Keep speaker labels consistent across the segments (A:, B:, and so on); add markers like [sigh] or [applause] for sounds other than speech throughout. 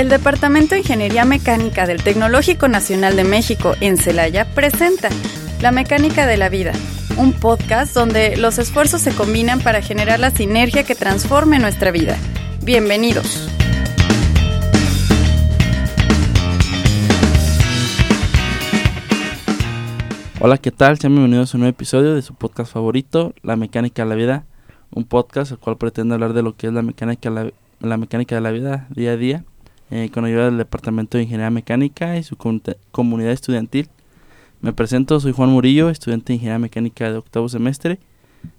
A: El Departamento de Ingeniería Mecánica del Tecnológico Nacional de México en Celaya presenta La Mecánica de la Vida, un podcast donde los esfuerzos se combinan para generar la sinergia que transforme nuestra vida. Bienvenidos.
B: Hola, ¿qué tal? Sean bienvenidos a un nuevo episodio de su podcast favorito, La Mecánica de la Vida, un podcast el cual pretende hablar de lo que es la mecánica, la, la mecánica de la vida día a día, eh, con ayuda del Departamento de Ingeniería Mecánica y su comunidad estudiantil. Me presento, soy Juan Murillo, estudiante de Ingeniería Mecánica de octavo semestre.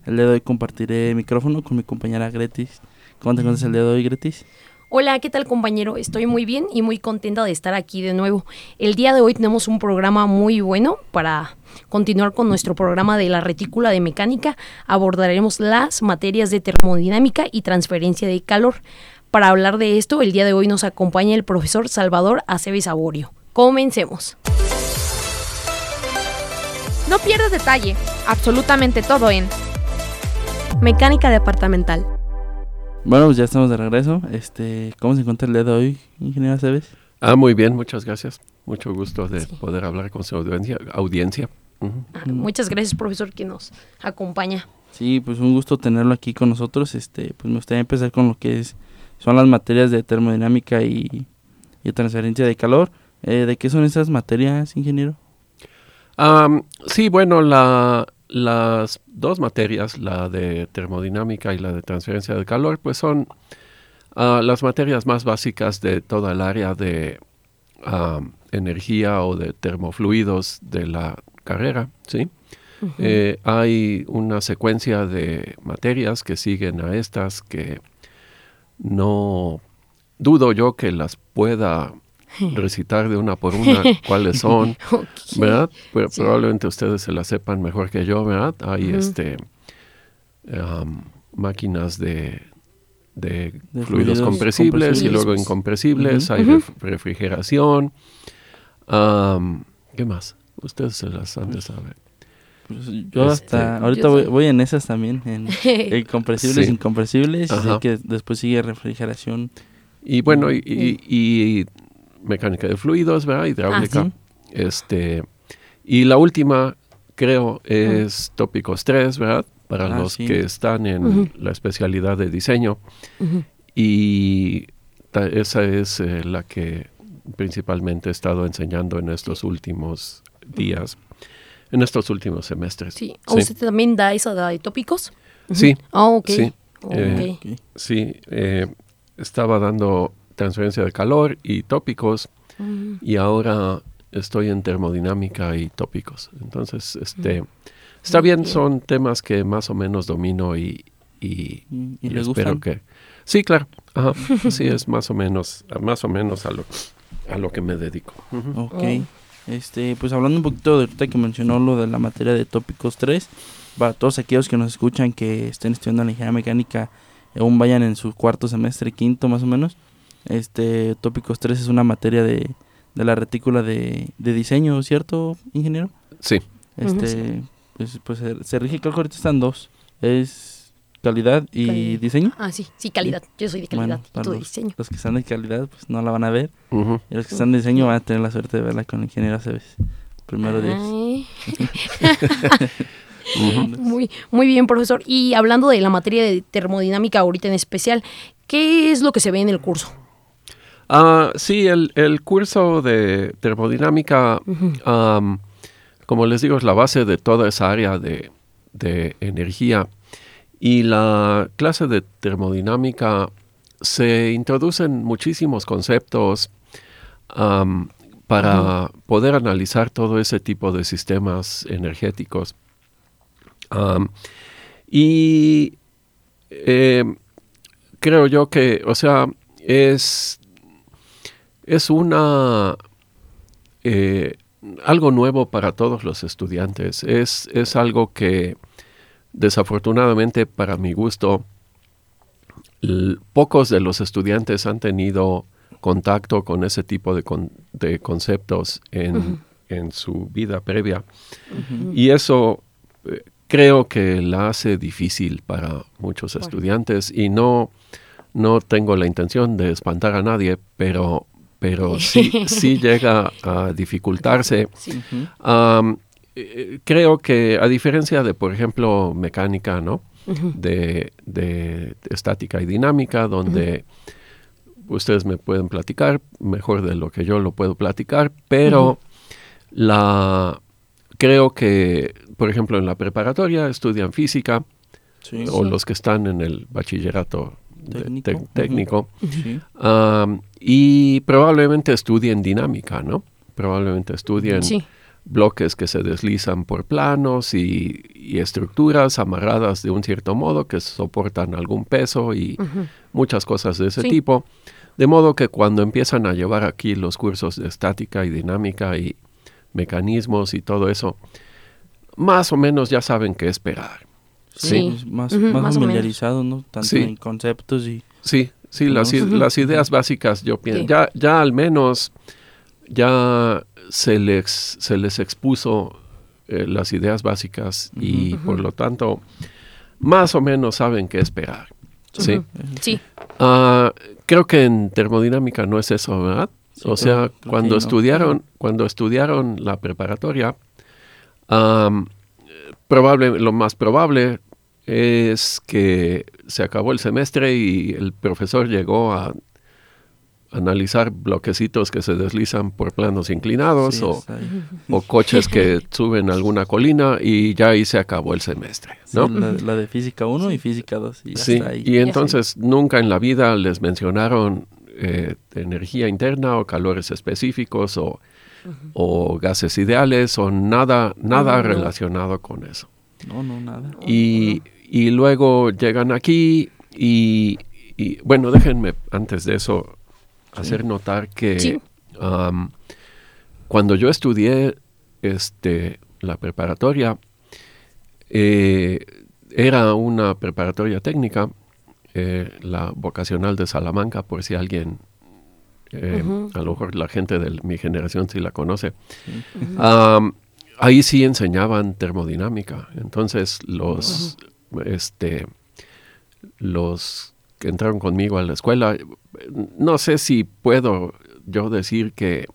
B: El día de hoy compartiré micrófono con mi compañera Gretis. ¿Cómo te encuentras el día de hoy, Gretis?
C: Hola, ¿qué tal compañero? Estoy muy bien y muy contenta de estar aquí de nuevo. El día de hoy tenemos un programa muy bueno para continuar con nuestro programa de la retícula de mecánica. Abordaremos las materias de termodinámica y transferencia de calor. Para hablar de esto, el día de hoy nos acompaña el profesor Salvador Aceves Aborio. Comencemos.
D: No pierdas detalle, absolutamente todo en mecánica departamental.
B: Bueno, pues ya estamos de regreso. Este, ¿Cómo se encuentra el día de hoy, ingeniero Aceves?
E: Ah, muy bien, muchas gracias. Mucho gusto de poder hablar con su audiencia.
C: Ah, muchas gracias, profesor, que nos acompaña.
B: Sí, pues un gusto tenerlo aquí con nosotros. Este, pues me gustaría empezar con lo que es, son las materias de termodinámica y, transferencia de calor. Eh, ¿De qué son esas materias, ingeniero?
E: sí, bueno, la, las dos materias, la de termodinámica y la de transferencia de calor, pues son ah, las materias más básicas de toda el área de energía o de termofluidos de la carrera, ¿sí? Eh, hay una secuencia de materias que siguen a estas que no dudo yo que las pueda [laughs] recitar de una por una cuáles son, [laughs] ¿verdad? Probablemente ustedes se la sepan mejor que yo, ¿verdad? Hay este máquinas de, de, fluidos, compresibles, y luego incompresibles, hay refrigeración. ¿Qué más? Ustedes se las han de saber.
B: Pues, yo hasta este, ahorita voy, en esas también, en, [laughs] compresibles, incompresibles, y que después sigue refrigeración.
E: Y bueno, y mecánica de fluidos, ¿verdad? Hidráulica. Ah, este, y la última, creo, es tópicos 3, ¿verdad? Para ah, los que están en la especialidad de diseño. Y esa es eh, la que principalmente he estado enseñando en estos últimos días, en estos últimos semestres.
C: Sí. ¿Usted también da esa de tópicos?
E: Sí.
C: Ah, ok.
E: Sí. Eh, sí, eh, estaba dando transferencia de calor y tópicos y ahora estoy en termodinámica y tópicos. Entonces, este, está bien, son temas que más o menos domino y, y, espero que... Sí, claro. Ajá. Sí, [laughs] es más o menos, más o menos a lo, a lo que me dedico.
B: Ok. Este, pues hablando un poquito de ahorita que mencionó lo de la materia de tópicos 3, para todos aquellos que nos escuchan que estén estudiando la ingeniería mecánica, aún vayan en su cuarto semestre, quinto más o menos, este tópicos 3 es una materia de, de la retícula de, de, diseño, ¿cierto, ingeniero?
E: Sí.
B: Este, pues, pues se, rige, creo que ahorita están dos. Es calidad y diseño.
C: Ah, sí, sí, calidad. Yo soy de calidad y tú de diseño.
B: Los que están de calidad, pues no la van a ver. Y los que están de diseño van a tener la suerte de verla con el ingeniero Aceves. Primero de [laughs] [laughs]
C: Muy, muy bien, profesor. Y hablando de la materia de termodinámica ahorita en especial, ¿qué es lo que se ve en el curso?
E: Ah, sí, el, curso de termodinámica, como les digo, es la base de toda esa área de, energía. Y la clase de termodinámica se introducen muchísimos conceptos para poder analizar todo ese tipo de sistemas energéticos. y eh, creo yo que, o sea, es es una eh, algo nuevo para todos los estudiantes. Es, es algo que desafortunadamente para mi gusto pocos de los estudiantes han tenido contacto con ese tipo de, de conceptos en, en, su vida previa. Y eso eh, creo que la hace difícil para muchos estudiantes. Y no, no tengo la intención de espantar a nadie, pero pero sí, sí [laughs] llega a dificultarse. Eh, creo que a diferencia de, por ejemplo, mecánica, ¿no? de, estática y dinámica, donde ustedes me pueden platicar mejor de lo que yo lo puedo platicar, pero la creo que, por ejemplo, en la preparatoria estudian física, o los que están en el bachillerato técnico, y probablemente estudien dinámica, ¿no? Probablemente estudien bloques que se deslizan por planos y, estructuras amarradas de un cierto modo que soportan algún peso y muchas cosas de ese tipo. De modo que cuando empiezan a llevar aquí los cursos de estática y dinámica y mecanismos y todo eso, más o menos ya saben qué esperar.
B: Sí, más, más, familiarizado, ¿no? Tanto en conceptos y...
E: Sí, sí, las, las ideas básicas yo pienso, ya, ya al menos ya se les, se les expuso eh, las ideas básicas y por lo tanto más o menos saben qué esperar. Sí.
C: Sí.
E: Ah, creo que en termodinámica no es eso, ¿verdad? o sea, cuando estudiaron, cuando estudiaron la preparatoria, probable, lo más probable es que se acabó el semestre y el profesor llegó a analizar bloquecitos que se deslizan por planos inclinados o, coches que suben alguna colina y ya ahí se acabó el semestre, ¿no?
B: la, de física 1 y física 2.
E: Y sí, y entonces nunca en la vida les mencionaron eh, energía interna o calores específicos o, o gases ideales o nada, nada relacionado con eso.
B: No, no, nada.
E: Y, y luego llegan aquí y, y, bueno, déjenme antes de eso hacer notar que cuando yo estudié este, la preparatoria, eh, era una preparatoria técnica, eh, la vocacional de Salamanca, por si alguien, eh, a lo mejor la gente de mi generación sí la conoce. ahí sí enseñaban termodinámica. Entonces los, este, los que entraron conmigo a la escuela, no sé si puedo yo decir que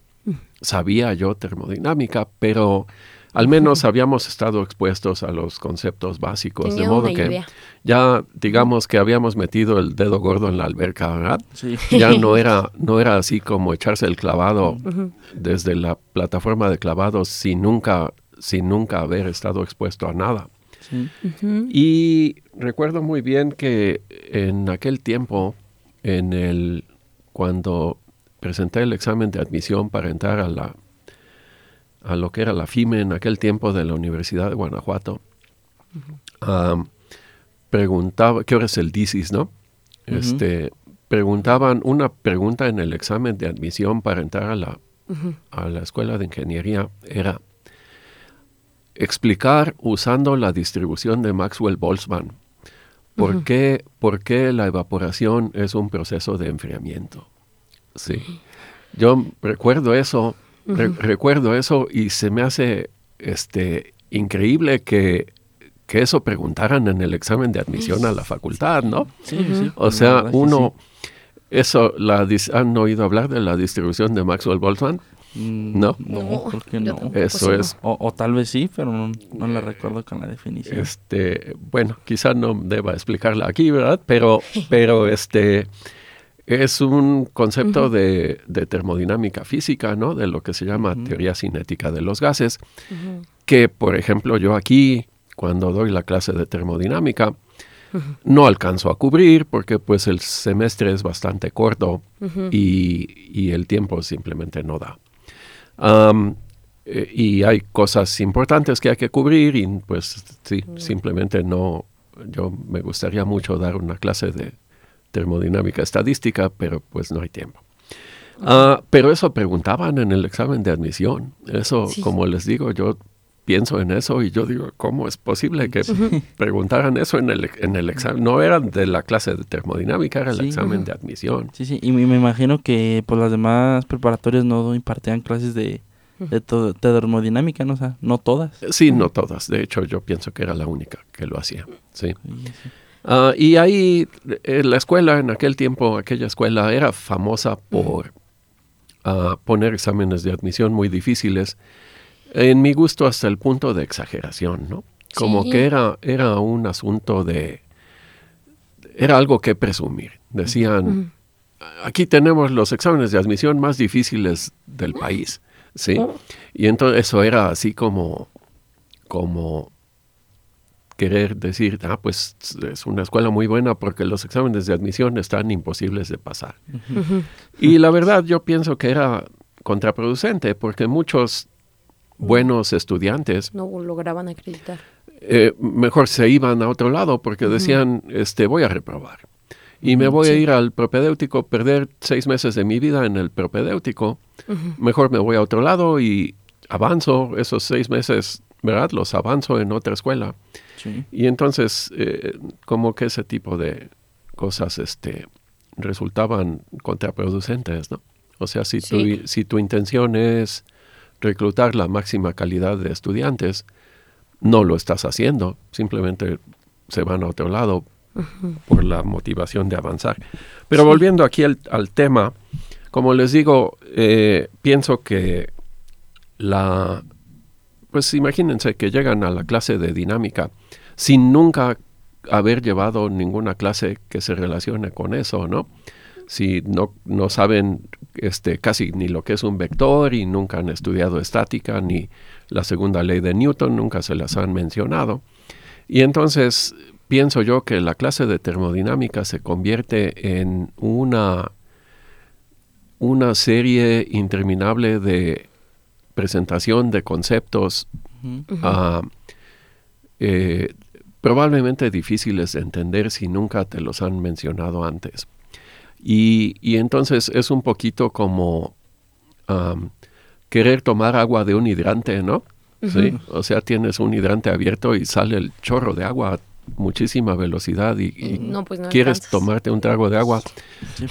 E: sabía yo termodinámica, pero al menos [laughs] habíamos estado expuestos a los conceptos básicos, de modo que ya digamos que habíamos metido el dedo gordo en la alberca, ¿verdad? [laughs] Ya no [laughs] era, no era así como echarse el clavado desde la plataforma de clavados sin nunca, sin nunca haber estado expuesto a nada. Y recuerdo muy bien que en aquel tiempo, en el, cuando presenté el examen de admisión para entrar a la a lo que era la FIME en aquel tiempo de la Universidad de Guanajuato, preguntaba, ¿qué hora es el DISIS, no? Este, preguntaban una pregunta en el examen de admisión para entrar a la, a la escuela de ingeniería era, explicar usando la distribución de Maxwell-Boltzmann por, qué, por qué la evaporación es un proceso de enfriamiento. Sí. Yo recuerdo eso, recuerdo eso y se me hace este, increíble que, que, eso preguntaran en el examen de admisión a la facultad, ¿no?
B: Sí, sí.
E: O sea, uno, eso, la, ¿han oído hablar de la distribución de Maxwell-Boltzmann?
B: Mm, no. No, porque no.
E: Eso es.
B: O, tal vez sí, pero no, la recuerdo con la definición.
E: Este, bueno, quizás no deba explicarla aquí, ¿verdad? Pero, [laughs] pero este es un concepto de, termodinámica física, ¿no? De lo que se llama teoría cinética de los gases, que, por ejemplo, yo aquí, cuando doy la clase de termodinámica, no alcanzo a cubrir porque pues el semestre es bastante corto y, y, el tiempo simplemente no da. Eh, y hay cosas importantes que hay que cubrir y pues sí, simplemente no, yo me gustaría mucho dar una clase de termodinámica estadística, pero pues no hay tiempo. Ah, pero eso preguntaban en el examen de admisión. Eso, como les digo, yo pienso en eso y yo digo, ¿cómo es posible que preguntaran eso en el, en el examen? No era de la clase de termodinámica, era el examen de admisión.
B: Sí, sí, y me, imagino que pues las demás preparatorias no impartían clases de, de, termodinámica, ¿no? O sea, no todas.
E: Sí, no todas. De hecho, yo pienso que era la única que lo hacía. Sí. Ah, y ahí, en la escuela, en aquel tiempo, aquella escuela era famosa por a poner exámenes de admisión muy difíciles, en mi gusto hasta el punto de exageración, ¿no? Como que era, era un asunto de... Era algo que presumir. Decían, aquí tenemos los exámenes de admisión más difíciles del país, ¿sí? Oh. Y entonces eso era así como, como querer decir, ah, pues es una escuela muy buena porque los exámenes de admisión están imposibles de pasar. Y la verdad yo pienso que era contraproducente porque muchos buenos estudiantes
C: no lograban acreditar.
E: Eh, mejor se iban a otro lado porque decían, este, voy a reprobar. Y me voy a ir al propedéutico, perder seis meses de mi vida en el propedéutico. Mejor me voy a otro lado y avanzo esos seis meses, ¿verdad? Los avanzo en otra escuela. Y entonces, eh, como que ese tipo de cosas este, resultaban contraproducentes, ¿no? O sea, si, tu, si tu intención es reclutar la máxima calidad de estudiantes, no lo estás haciendo, simplemente se van a otro lado por la motivación de avanzar. Pero volviendo aquí al, tema, como les digo, eh, pienso que la, pues imagínense que llegan a la clase de dinámica sin nunca haber llevado ninguna clase que se relacione con eso, ¿no? Si no, no saben este, casi ni lo que es un vector y nunca han estudiado estática ni la segunda ley de Newton, nunca se las han mencionado. Y entonces pienso yo que la clase de termodinámica se convierte en una, una serie interminable de presentación de conceptos ah, eh, probablemente difíciles de entender si nunca te los han mencionado antes. Y, entonces es un poquito como querer tomar agua de un hidrante, ¿no? Sí, o sea, tienes un hidrante abierto y sale el chorro de agua muchísima velocidad y, pues quieres tomarte un trago de agua,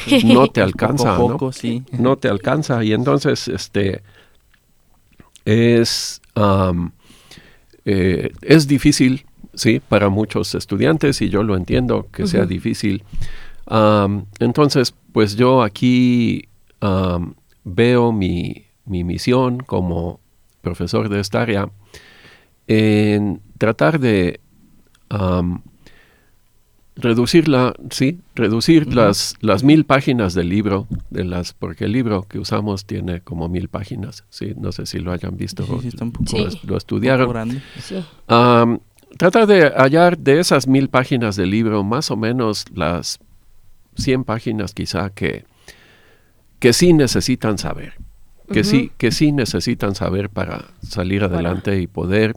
E: pues, no [laughs] te alcanza, ¿no? No te alcanza y entonces este es eh, es difícil, sí, para muchos estudiantes y yo lo entiendo que sea difícil. Entonces, pues yo aquí veo mi, mi misión como profesor de esta área en tratar de reducirla, sí, reducir las, las mil páginas del libro, de las, porque el libro que usamos tiene como mil páginas, sí, no sé si lo hayan visto,
B: sí, está un poco,
E: lo, estudiaron. tratar de hallar de esas mil páginas del libro, más o menos las 100 páginas quizá que, que sí necesitan saber que sí que sí necesitan saber para salir adelante y poder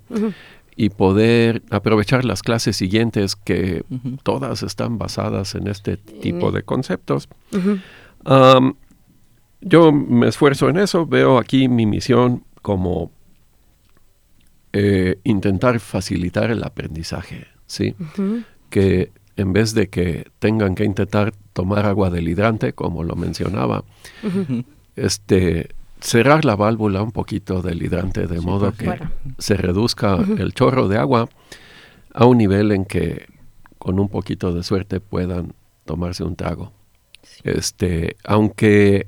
E: y poder aprovechar las clases siguientes que todas están basadas en este tipo de conceptos. yo me esfuerzo en eso, veo aquí mi misión como eh, intentar facilitar el aprendizaje, ¿sí? Que en vez de que tengan que intentar tomar agua del hidrante, como lo mencionaba, este, cerrar la válvula un poquito del hidrante de modo que se reduzca el chorro de agua a un nivel en que con un poquito de suerte puedan tomarse un trago. Este, aunque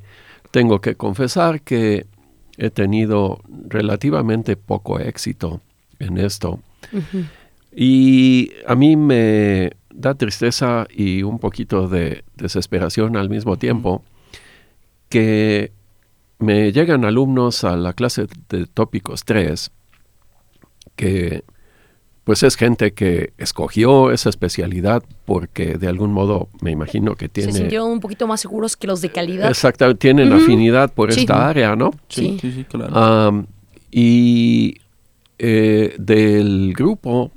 E: tengo que confesar que he tenido relativamente poco éxito en esto. Y a mí me da tristeza y un poquito de desesperación al mismo tiempo que me llegan alumnos a la clase de tópicos 3 que pues es gente que escogió esa especialidad porque de algún modo me imagino que tiene...
C: Se sintieron un poquito más seguros que los de calidad.
E: Exactamente, tienen afinidad por esta área, ¿no?
B: Sí, sí, sí, claro.
E: y eh, del grupo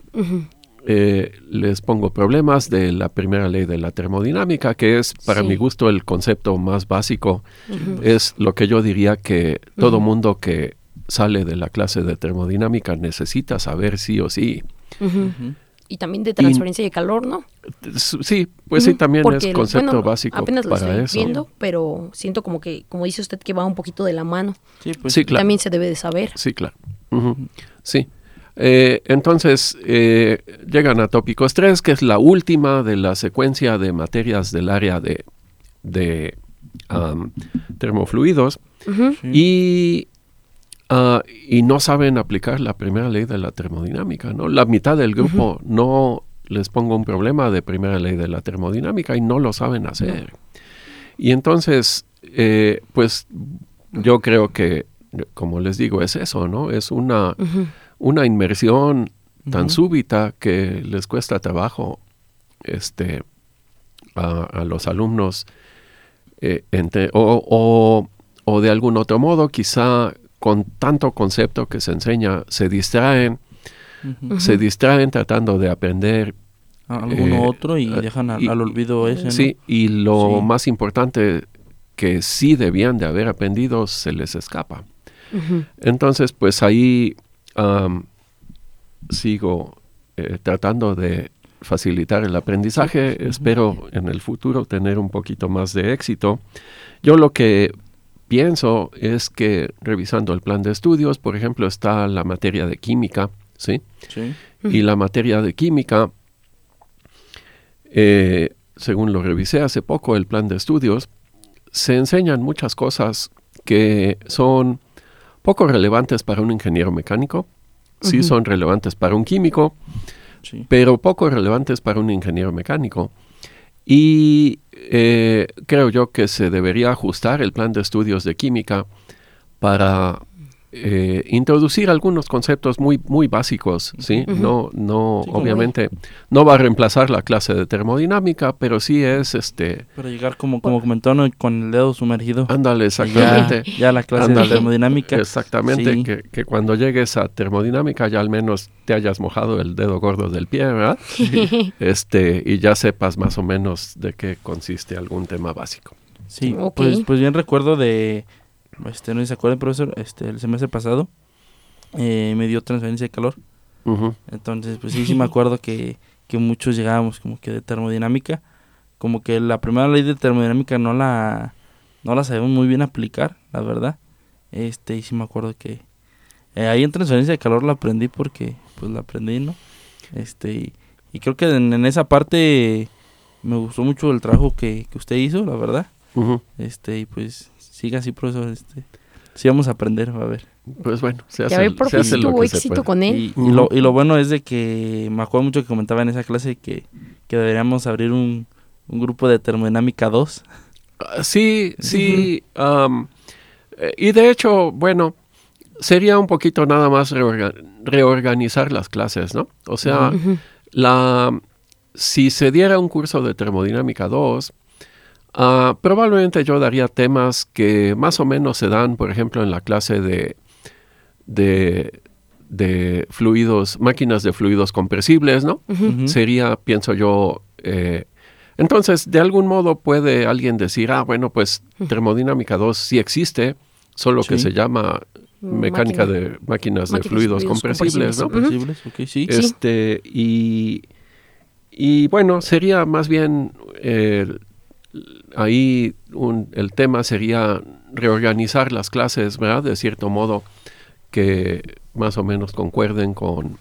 E: eh, les pongo problemas de la primera ley de la termodinámica, que es para mi gusto el concepto más básico. Es lo que yo diría que todo mundo que sale de la clase de termodinámica necesita saber sí o sí.
C: Y también de transferencia de calor, ¿no?
E: Sí, pues sí, también es concepto básico apenas lo estoy
C: viendo, pero siento como que, como dice usted, que va un poquito de la mano.
E: Sí, pues sí, claro.
C: También se debe de saber.
E: Sí, claro. Sí. Eh, entonces, eh, llegan a tópicos 3, que es la última de la secuencia de materias del área de, termofluidos y, ah, y no saben aplicar la primera ley de la termodinámica. ¿no? La mitad del grupo no les pongo un problema de primera ley de la termodinámica y no lo saben hacer. Y entonces, eh, pues yo creo que, como les digo, es eso, ¿no? Es una, una inmersión tan súbita que les cuesta trabajo este, a, los alumnos eh, o, o, de algún otro modo, quizá con tanto concepto que se enseña, se distraen, se distraen tratando de aprender
B: alguno eh, otro y dejan al, olvido ese.
E: Sí, y lo más importante que sí debían de haber aprendido se les escapa. Entonces, pues ahí sigo eh, tratando de facilitar el aprendizaje. Espero en el futuro tener un poquito más de éxito. Yo lo que pienso es que revisando el plan de estudios, por ejemplo, está la materia de química, ¿sí? sí. Y la materia de química, eh, según lo revisé hace poco, el plan de estudios, se enseñan muchas cosas que son poco relevantes para un ingeniero mecánico, sí son relevantes para un químico, pero poco relevantes para un ingeniero mecánico. Y eh, creo yo que se debería ajustar el plan de estudios de química para eh, introducir algunos conceptos muy, muy básicos, ¿sí? No, no, obviamente, no va a reemplazar la clase de termodinámica, pero sí es este...
B: Para llegar como, como comentó, con el dedo sumergido.
E: Ándale, exactamente.
B: Ya, la clase de termodinámica.
E: Exactamente, que, que, cuando llegues a termodinámica ya al menos te hayas mojado el dedo gordo del pie, ¿verdad? [laughs] este, y ya sepas más o menos de qué consiste algún tema básico.
B: Sí, pues, pues bien recuerdo de este, no sé si se acuerdan, profesor, este, el semestre pasado eh, me dio transferencia de calor. Entonces, pues sí, sí me acuerdo que, que muchos llegábamos como que de termodinámica, como que la primera ley de termodinámica no la, no la sabemos muy bien aplicar, la verdad. Este, y sí me acuerdo que eh, ahí en transferencia de calor la aprendí porque, pues la aprendí, ¿no? Este, y, creo que en, esa parte me gustó mucho el trabajo que, que usted hizo, la verdad. Este, y pues siga así, profesor. Este, sí vamos a aprender, a ver.
E: Pues bueno,
C: se hace, se hace lo que éxito con él.
B: Y, lo, y lo bueno es de que me acuerdo mucho que comentaba en esa clase que, que deberíamos abrir un, un grupo de termodinámica 2.
E: Ah, sí, sí. Eh, y de hecho, bueno, sería un poquito nada más reorganizar las clases, ¿no? O sea, la, si se diera un curso de termodinámica 2, Ah, probablemente yo daría temas que más o menos se dan, por ejemplo, en la clase de, de, fluidos, máquinas de fluidos compresibles, ¿no? Sería, pienso yo, eh, entonces, de algún modo puede alguien decir, ah, bueno, pues termodinámica 2 sí existe, solo que se llama mecánica de máquinas de fluidos, compresibles, ¿no?
B: sí.
E: Este, y, y bueno, sería más bien eh, ahí el tema sería reorganizar las clases, ¿verdad? De cierto modo que más o menos concuerden con,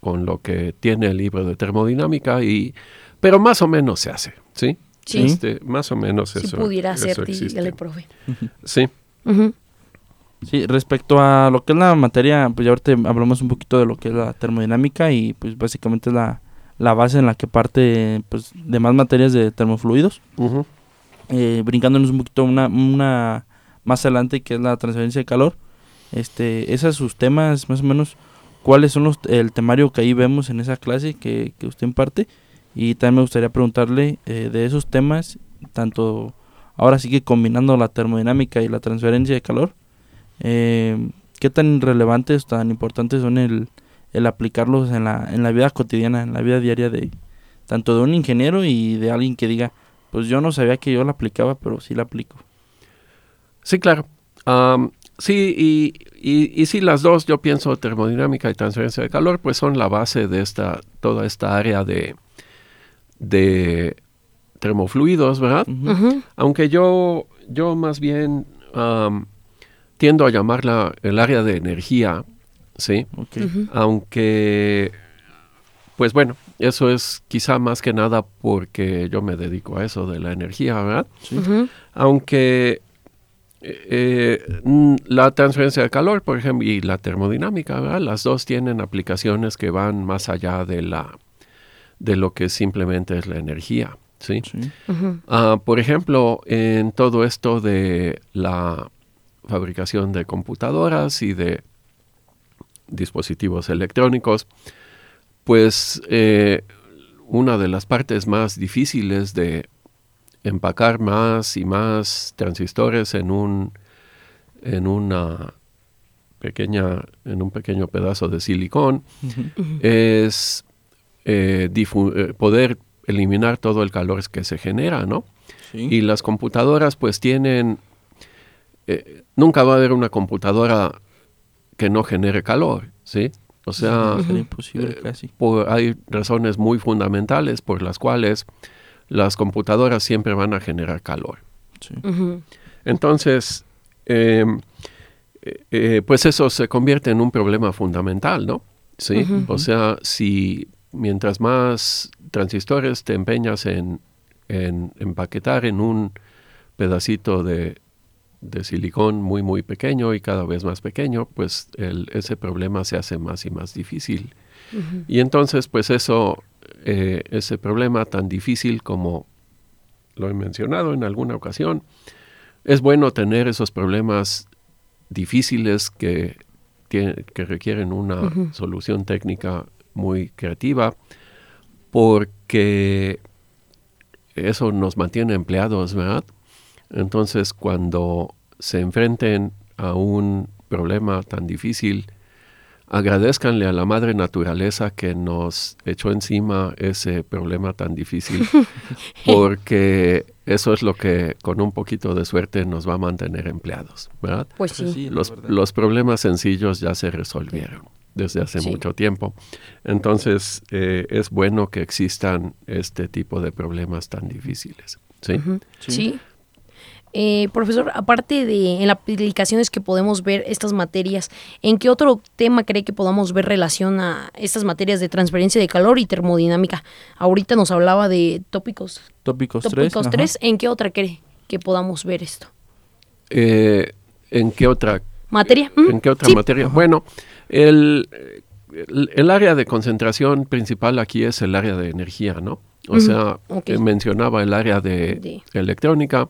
E: con lo que tiene el libro de termodinámica, y, pero más o menos se hace, ¿sí?
C: Sí.
E: Este, más o menos
C: si
E: eso.
C: pudiera ser, dígale, profe. [laughs]
E: Sí.
B: Sí, respecto a lo que es la materia, pues ya ahorita hablamos un poquito de lo que es la termodinámica y pues básicamente es la, la base en la que parte pues, de más materias de termofluidos. Eh, brincándonos un poquito una, una más adelante que es la transferencia de calor. Este, esos sus temas, más o menos, cuáles son los, el temario que ahí vemos en esa clase que, que usted imparte. Y también me gustaría preguntarle eh, de esos temas, tanto ahora sí que combinando la termodinámica y la transferencia de calor, eh, ¿qué tan relevantes, tan importantes son el, el aplicarlos en la, en la vida cotidiana, en la vida diaria de tanto de un ingeniero y de alguien que diga, pues yo no sabía que yo la aplicaba, pero sí la aplico.
E: Sí, claro. sí, y, y, y, sí, las dos, yo pienso termodinámica y transferencia de calor, pues son la base de esta, toda esta área de, de termofluidos, ¿verdad? Aunque yo, yo más bien tiendo a llamarla el área de energía, ¿sí? Aunque, pues bueno, eso es quizá más que nada porque yo me dedico a eso de la energía, ¿verdad? Aunque eh, la transferencia de calor, por ejemplo, y la termodinámica, ¿verdad? las dos tienen aplicaciones que van más allá de, la, de lo que simplemente es la energía. ¿sí? Ah, por ejemplo, en todo esto de la fabricación de computadoras y de dispositivos electrónicos, pues eh, una de las partes más difíciles de empacar más y más transistores en un en una pequeña en un pequeño pedazo de silicón es eh, eh, poder eliminar todo el calor que se genera, ¿no? Y las computadoras pues tienen nunca va a haber una computadora que no genere calor, ¿sí? O sea,
B: imposible casi.
E: hay razones muy fundamentales por las cuales las computadoras siempre van a generar calor. Entonces, em, eh, eh, pues eso se convierte en un problema fundamental, ¿no? Sí. O sea, si mientras más transistores te empeñas en empaquetar en un pedacito de, de silicón muy muy pequeño y cada vez más pequeño, pues ese problema se hace más y más difícil. Y entonces pues eso, eh, ese problema tan difícil como lo he mencionado en alguna ocasión, es bueno tener esos problemas difíciles que, que requieren una solución técnica muy creativa, porque eso nos mantiene empleados, ¿verdad? Entonces, cuando se enfrenten a un problema tan difícil, agradezcanle a la madre naturaleza que nos echó encima ese problema tan difícil, [laughs] porque eso es lo que con un poquito de suerte nos va a mantener empleados, ¿verdad?
C: Pues sí.
E: Los, problemas sencillos ya se resolvieron desde hace mucho tiempo. Entonces, eh, es bueno que existan este tipo de problemas tan difíciles. ¿Sí?
C: sí. Eh, profesor, aparte de en las aplicaciones que podemos ver estas materias, ¿en qué otro tema cree que podamos ver relación a estas materias de transferencia de calor y termodinámica? Ahorita nos hablaba de tópicos.
B: Tópicos,
C: tópicos 3. ¿En qué otra cree que podamos ver esto?
E: Eh, ¿En qué otra
C: materia?
E: ¿En qué otra materia? Bueno, el, el, área de concentración principal aquí es el área de energía, ¿no? O sea, mencionaba el área de. electrónica,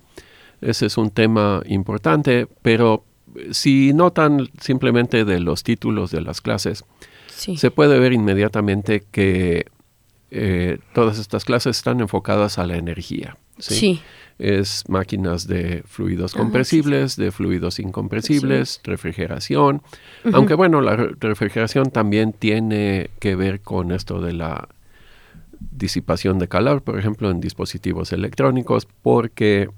E: ese es un tema importante, pero si notan simplemente de los títulos de las clases, se puede ver inmediatamente que eh, todas estas clases están enfocadas a la energía.
C: Sí.
E: Es máquinas de fluidos ah, compresibles, de fluidos incompresibles, refrigeración. Aunque bueno, la refrigeración también tiene que ver con esto de la disipación de calor, por ejemplo, en dispositivos electrónicos, porque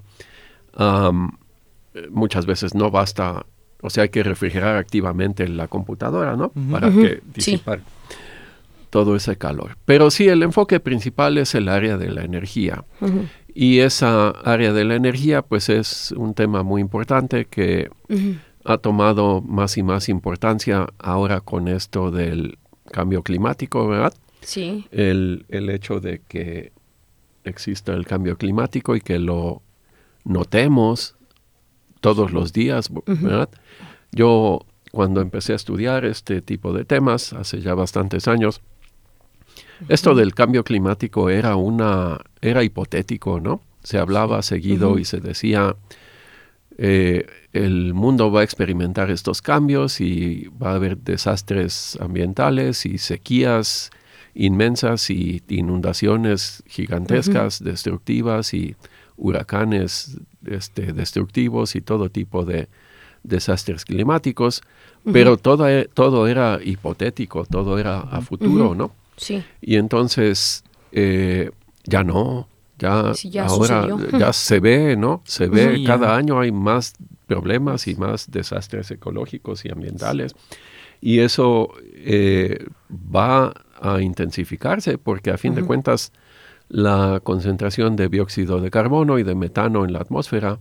E: muchas veces no basta, o sea, hay que refrigerar activamente la computadora, ¿no? Para que disipar todo ese calor. Pero sí, el enfoque principal es el área de la energía. Y esa área de la energía, pues es un tema muy importante que ha tomado más y más importancia ahora con esto del cambio climático, ¿verdad?
C: Sí.
E: El, el hecho de que exista el cambio climático y que lo notemos todos los días, ¿verdad? Yo cuando empecé a estudiar este tipo de temas, hace ya bastantes años, esto del cambio climático era una, era hipotético, ¿no? Se hablaba seguido y se decía, eh, el mundo va a experimentar estos cambios y va a haber desastres ambientales y sequías inmensas y inundaciones gigantescas, destructivas y huracanes este, destructivos y todo tipo de desastres climáticos, pero todo, e, todo era hipotético, todo era a futuro, ¿no?
C: Sí.
E: Y entonces eh, ya no, ya, ahora ya se ve, ¿no? Se ve, cada año hay más problemas y más desastres ecológicos y ambientales. Y eso eh, va a intensificarse porque a fin de cuentas la concentración de dióxido de carbono y de metano en la atmósfera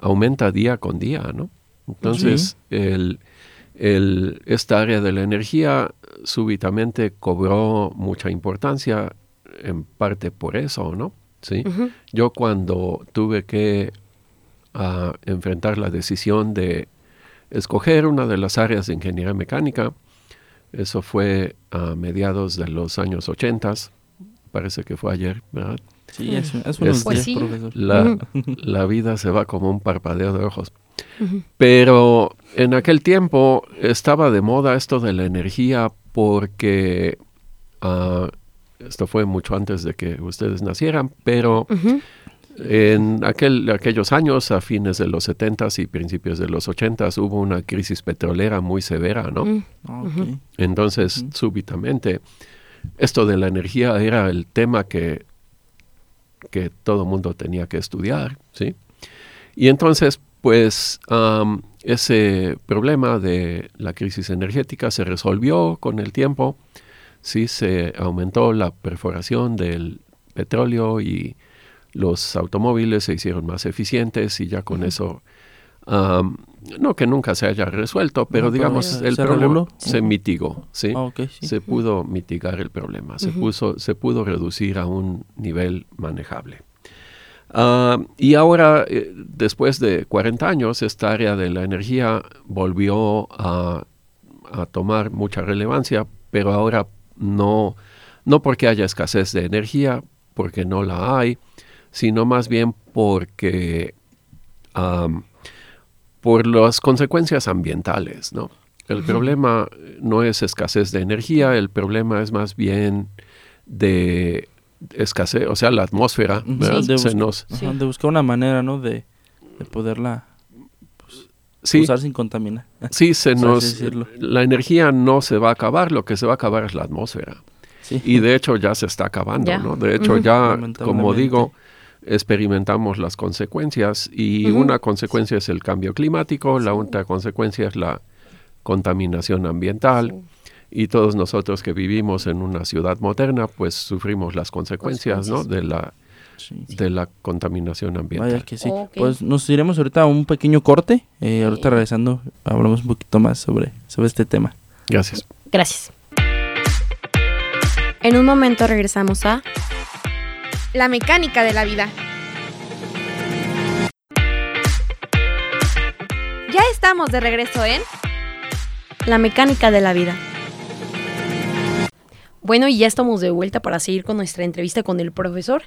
E: aumenta día con día, ¿no? Entonces, el, esta área de la energía súbitamente cobró mucha importancia en parte por eso, ¿no? Sí. Yo cuando tuve que ah, enfrentar la decisión de escoger una de las áreas de ingeniería mecánica, eso fue a mediados de los años 80, parece que fue ayer, ¿verdad?
B: Sí, es, es unos
C: Pues sí.
B: profesor.
E: La, la vida se va como un parpadeo de ojos. Pero en aquel tiempo estaba de moda esto de la energía porque ah, esto fue mucho antes de que ustedes nacieran, pero en aquel, aquellos años, a fines de los 70s y principios de los 80s, hubo una crisis petrolera muy severa, ¿no?
B: Ah.
E: Entonces, súbitamente, esto de la energía era el tema que, que todo mundo tenía que estudiar, ¿sí? Y entonces, pues, am, ese problema de la crisis energética se resolvió con el tiempo, sí, se aumentó la perforación del petróleo y los automóviles se hicieron más eficientes y ya con eso, no que nunca se haya resuelto, pero
B: No,
E: digamos, el
B: se
E: problema
B: reguló.
E: se mitigó, ¿sí?
B: Ah, sí.
E: se pudo mitigar el problema, se, puso, se pudo reducir a un nivel manejable. Ah, y ahora, eh, después de 40 años, esta área de la energía volvió a, a tomar mucha relevancia, pero ahora no, no porque haya escasez de energía, porque no la hay, sino más bien porque por las consecuencias ambientales, ¿no? El problema no es escasez de energía, el problema es más bien de escasez, o sea, la atmósfera.
B: Sí. De
E: Se nos,
B: Ajá, de buscar una manera, ¿no? De, de poderla
E: sí,
B: usar sin contaminar.
E: sí, [laughs] se nos, la energía no se va a acabar, lo que se va a acabar es la atmósfera.
B: Sí.
E: Y de hecho ya se está acabando. ¿no? De hecho ya, como digo, experimentamos las consecuencias y una consecuencia es el cambio climático, la otra consecuencia es la contaminación ambiental y todos nosotros que vivimos en una ciudad moderna pues sufrimos las consecuencias, ¿no? de la
B: Sí.
E: de la contaminación ambiental.
B: Vaya que sí. Pues nos iremos ahorita a un pequeño corte. eh, ahorita regresando hablamos un poquito más sobre, sobre este tema.
E: Gracias.
C: Gracias.
D: En un momento regresamos a La mecánica de la vida. Ya estamos de regreso en
C: La mecánica de la vida. Bueno, y ya estamos de vuelta para seguir con nuestra entrevista con el profesor.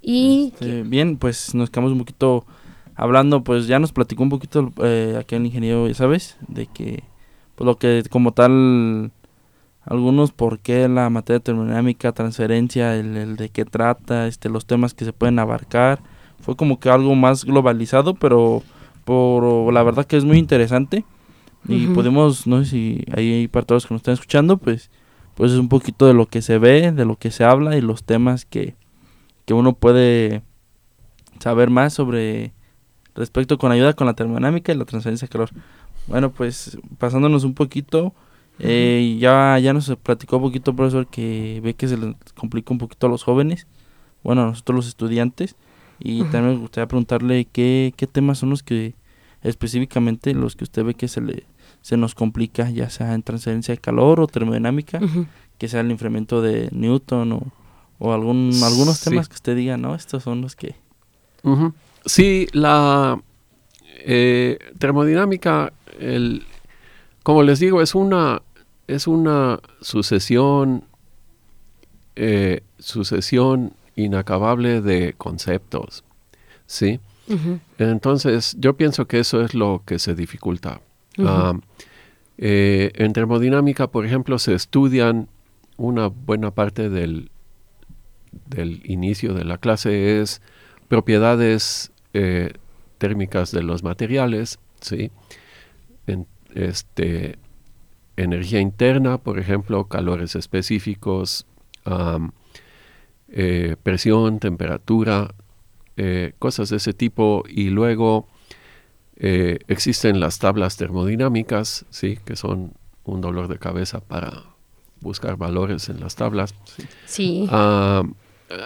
C: Y
B: Este, bien, pues nos quedamos un poquito hablando, pues ya nos platicó un poquito eh, aquí el ingeniero, ya sabes, de que pues lo que como tal algunos por qué la materia termodinámica, transferencia, el, el de qué trata, este los temas que se pueden abarcar, fue como que algo más globalizado, pero por la verdad que es muy interesante y
C: Ujú.
B: podemos, no sé si ahí para todos los que nos están escuchando, pues pues es un poquito de lo que se ve, de lo que se habla y los temas que que uno puede saber más sobre respecto con ayuda con la termodinámica y la transferencia de calor. Bueno, pues pasándonos un poquito, eh, ya, ya nos platicó un poquito, profesor, que ve que se les complica un poquito a los jóvenes, bueno, a nosotros los estudiantes, y también me gustaría preguntarle qué, qué temas son los que específicamente los que usted ve que se le se nos complica, ya sea en transferencia de calor o termodinámica, que sea el incremento de Newton o, o algún, algunos
E: Sí.
B: temas que usted diga, ¿no? Estos son los que...
E: Sí, la eh, termodinámica, el, como les digo, es una, es una sucesión, eh, sucesión inacabable de conceptos, ¿sí? Entonces, yo pienso que eso es lo que se dificulta. Ah, eh, en termodinámica, por ejemplo, se estudian una buena parte del, del inicio de la clase es propiedades eh, térmicas de los materiales, ¿sí? En- este, energía interna, por ejemplo, calores específicos, eh, presión, temperatura, eh, cosas de ese tipo, y luego eh, existen las tablas termodinámicas, sí, que son un dolor de cabeza para buscar valores en las tablas.
C: Sí.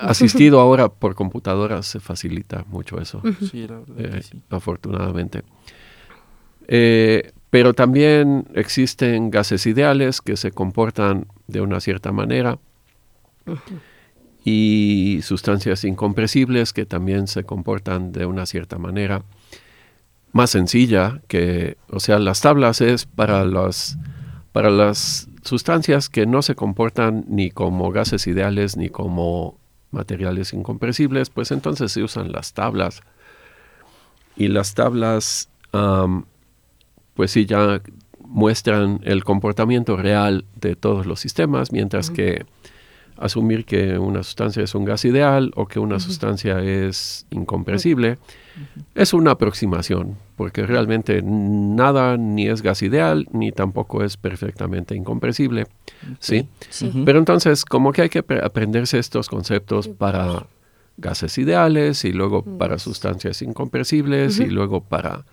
E: Asistido ahora por computadoras se facilita mucho eso,
B: Sí, la verdad que sí.
E: afortunadamente. Eh, pero también existen gases ideales que se comportan de una cierta manera. y sustancias incompresibles que también se comportan de una cierta manera más sencilla que, o sea, las tablas es para las, para las sustancias que no se comportan ni como gases ideales ni como materiales incompresibles, pues entonces se usan las tablas. Y las tablas, pues sí, ya muestran el comportamiento real de todos los sistemas, mientras que asumir que una sustancia es un gas ideal o que una sustancia es incompresible es una aproximación, porque realmente nada ni es gas ideal ni tampoco es perfectamente incompresible. ¿sí? Pero entonces, como que hay que aprenderse estos conceptos para gases ideales y luego para sustancias incompresibles y luego para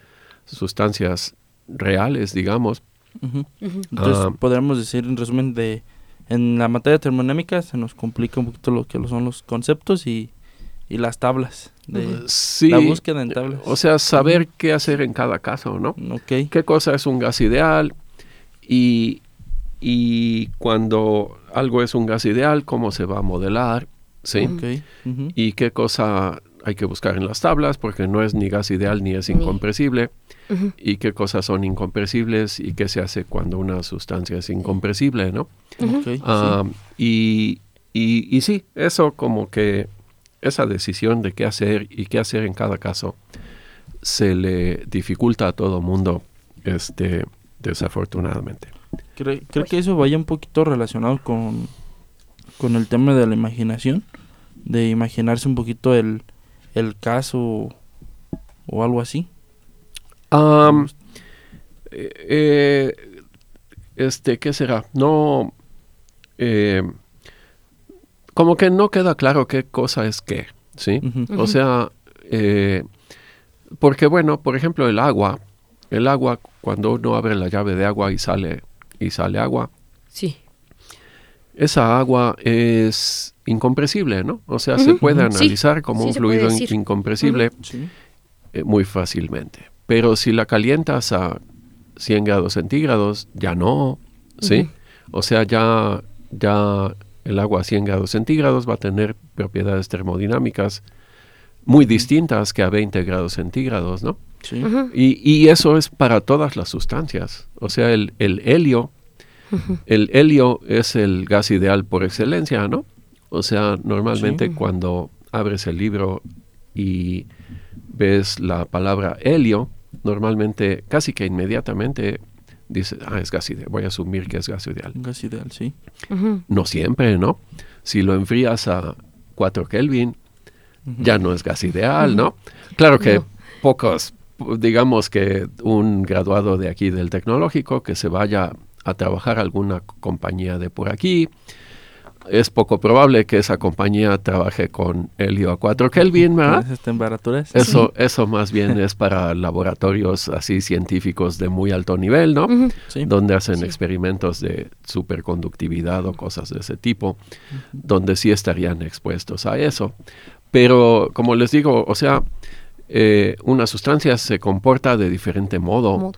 E: sustancias reales, digamos.
B: Entonces, ah, podríamos decir en resumen de en la materia termodinámica se nos complica un poquito lo que son los conceptos y, las tablas. De la búsqueda en tablas.
E: O sea, saber qué hacer en cada caso, ¿no?
B: Okay.
E: ¿Qué cosa es un gas ideal? Y, y cuando algo es un gas ideal, cómo se va a modelar, ¿sí? Y qué cosa hay que buscar en las tablas, porque no es ni gas ideal ni es incompresible. Y qué cosas son incompresibles y qué se hace cuando una sustancia es incompresible, ¿no? Y, y, sí, eso como que esa decisión de qué hacer y qué hacer en cada caso se le dificulta a todo mundo, este, desafortunadamente.
B: Creo, que eso vaya un poquito relacionado con, con el tema de la imaginación, de imaginarse un poquito el, el caso o algo así.
E: Eh, eh, este, ¿qué será? No, eh, como que no queda claro qué cosa es qué, ¿sí? O sea, porque bueno, por ejemplo, el agua, el agua, cuando uno abre la llave de agua y sale, y sale agua.
C: Sí.
E: Esa agua es incompresible, ¿no? O sea, se puede analizar como un fluido incompresible muy fácilmente. Pero si la calientas a 100 grados centígrados, ya no, ¿sí? O sea, ya, ya el agua a 100 grados centígrados va a tener propiedades termodinámicas muy distintas que a 20 grados centígrados, ¿no? Sí. y, y, eso es para todas las sustancias. O sea, el, el helio, el helio es el gas ideal por excelencia, ¿no? O sea, normalmente cuando abres el libro y ves la palabra helio, normalmente, casi que inmediatamente dices, ah, es gas ideal, voy a asumir que es gas ideal.
B: Gas ideal, sí.
E: No siempre, ¿no? Si lo enfrías a 4 Kelvin, ya no es gas ideal, ¿no? Claro que pocos, digamos que un graduado de aquí del tecnológico que se vaya a trabajar alguna compañía de por aquí, es poco probable que esa compañía trabaje con helio a 4 Kelvin, [laughs] ¿verdad?
B: temperaturas?
E: Eso, eso más bien [laughs] es para laboratorios así científicos de muy alto nivel, ¿no? Donde hacen experimentos de superconductividad o cosas de ese tipo, donde sí estarían expuestos a eso. Pero, como les digo, o sea, eh, una sustancia se comporta de diferente modo,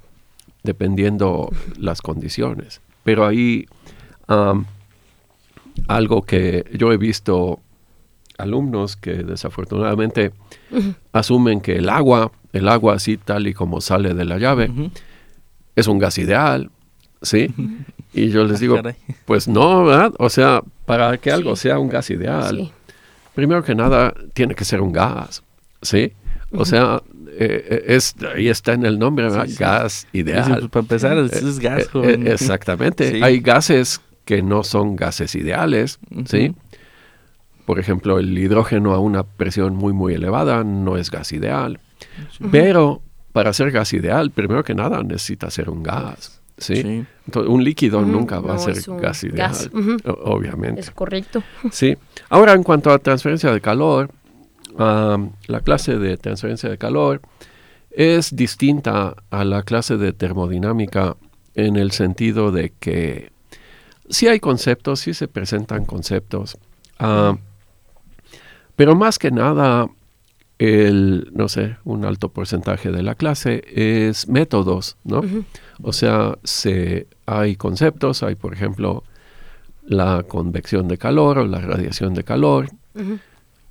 E: dependiendo las condiciones. Pero ahí algo que yo he visto alumnos que desafortunadamente asumen que el agua, el agua así tal y como sale de la llave, es un gas ideal, ¿sí? Y yo les ah, digo, pues no, ¿verdad? O sea, para que algo sea un gas ideal, primero que nada tiene que ser un gas, ¿sí? O sea, eh, eh, es, ahí está en el nombre, ¿verdad? gas ideal.
B: Pues, para empezar, es, gas.
E: Eh, exactamente. Hay gases que no son gases ideales, ¿sí? Por ejemplo, el hidrógeno a una presión muy, muy elevada no es gas ideal. Pero para ser gas ideal, primero que nada necesita ser un gas. ¿sí? Entonces, un líquido nunca va a ser gas ideal, obviamente.
C: Es correcto.
E: Sí. Ahora, en cuanto a transferencia de calor, la clase de transferencia de calor es distinta a la clase de termodinámica en el sentido de que sí hay conceptos, sí se presentan conceptos, ah, pero más que nada, el, no sé, un alto porcentaje de la clase es métodos, ¿no? O sea, se, hay conceptos, hay por ejemplo la convección de calor o la radiación de calor,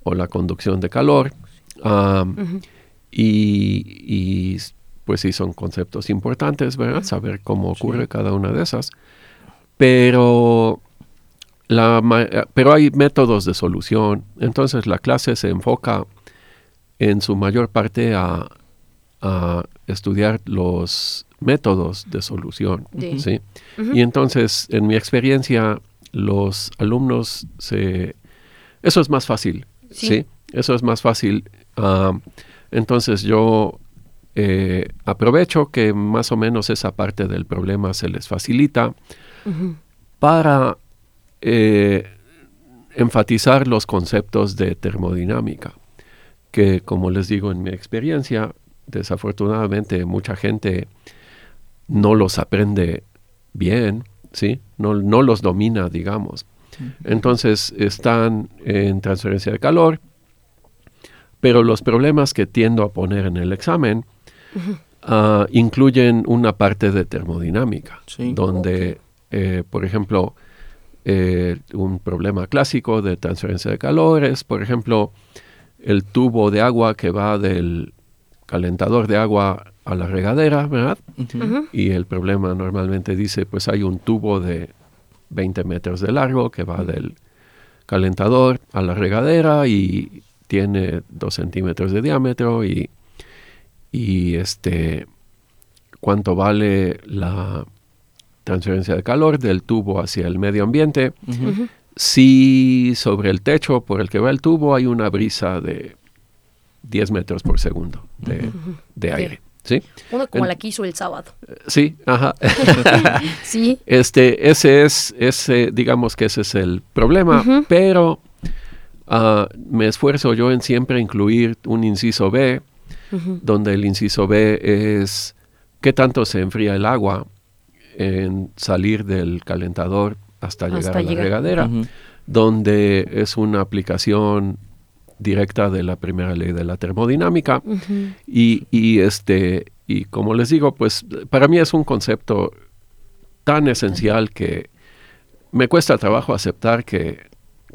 E: o la conducción de calor. y, pues sí, son conceptos importantes, ¿verdad? Saber cómo ocurre cada una de esas. Pero, la, pero hay métodos de solución. Entonces la clase se enfoca en su mayor parte a, estudiar los métodos de solución. ¿sí? Y entonces, en mi experiencia, los alumnos se... Eso es más fácil, ¿sí? Eso es más fácil. Ah, entonces yo eh, aprovecho que más o menos esa parte del problema se les facilita para eh, enfatizar los conceptos de termodinámica, que como les digo en mi experiencia, desafortunadamente mucha gente no los aprende bien, ¿sí? No, no los domina, digamos. Entonces están en transferencia de calor, pero los problemas que tiendo a poner en el examen ah, incluyen una parte de termodinámica, donde, eh, por ejemplo, eh, un problema clásico de transferencia de calor es, por ejemplo, el tubo de agua que va del calentador de agua a la regadera, ¿verdad? Y el problema normalmente dice, pues hay un tubo de 20 metros de largo que va del calentador a la regadera y tiene 2 centímetros de diámetro y, y este, cuánto vale la transferencia de calor del tubo hacia el medio ambiente. Si sobre el techo por el que va el tubo hay una brisa de 10 metros por segundo de, aire. ¿Sí?
C: Uno como la que hizo el sábado.
E: Sí, ajá. [laughs]
C: sí.
E: Este, ese es, ese, digamos que ese es el problema, pero ah, me esfuerzo yo en siempre incluir un inciso B, donde el inciso B es qué tanto se enfría el agua en salir del calentador hasta, llegar a la regadera, donde es una aplicación directa de la primera ley de la termodinámica. y, este, y como les digo, pues para mí es un concepto tan esencial que me cuesta trabajo aceptar que,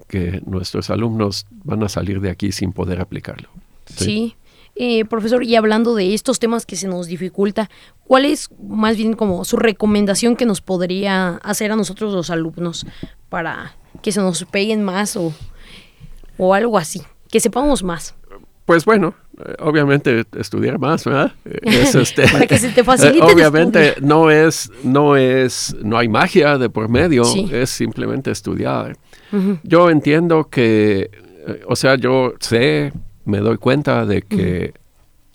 E: que nuestros alumnos van a salir de aquí sin poder aplicarlo.
C: Sí. Eh, profesor, y hablando de estos temas que se nos dificulta, ¿cuál es más bien como su recomendación que nos podría hacer a nosotros los alumnos para que se nos peguen más o, o algo así? Que sepamos más.
E: Pues bueno, eh, obviamente estudiar más, ¿verdad? [laughs]
C: este, Para que se te facilite.
E: Eh, obviamente no es, no es, no hay magia de por medio, es simplemente estudiar. Yo entiendo que, eh, o sea, yo sé, me doy cuenta de que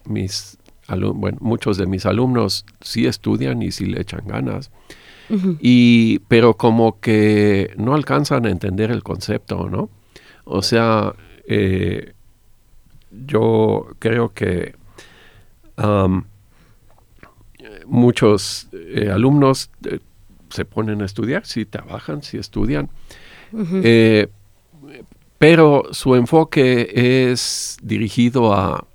E: mis bueno, muchos de mis alumnos sí estudian y sí le echan ganas. y, pero como que no alcanzan a entender el concepto, ¿no? O sea, eh, yo creo que muchos eh, alumnos eh, se ponen a estudiar, si trabajan, si estudian, pero su enfoque es dirigido a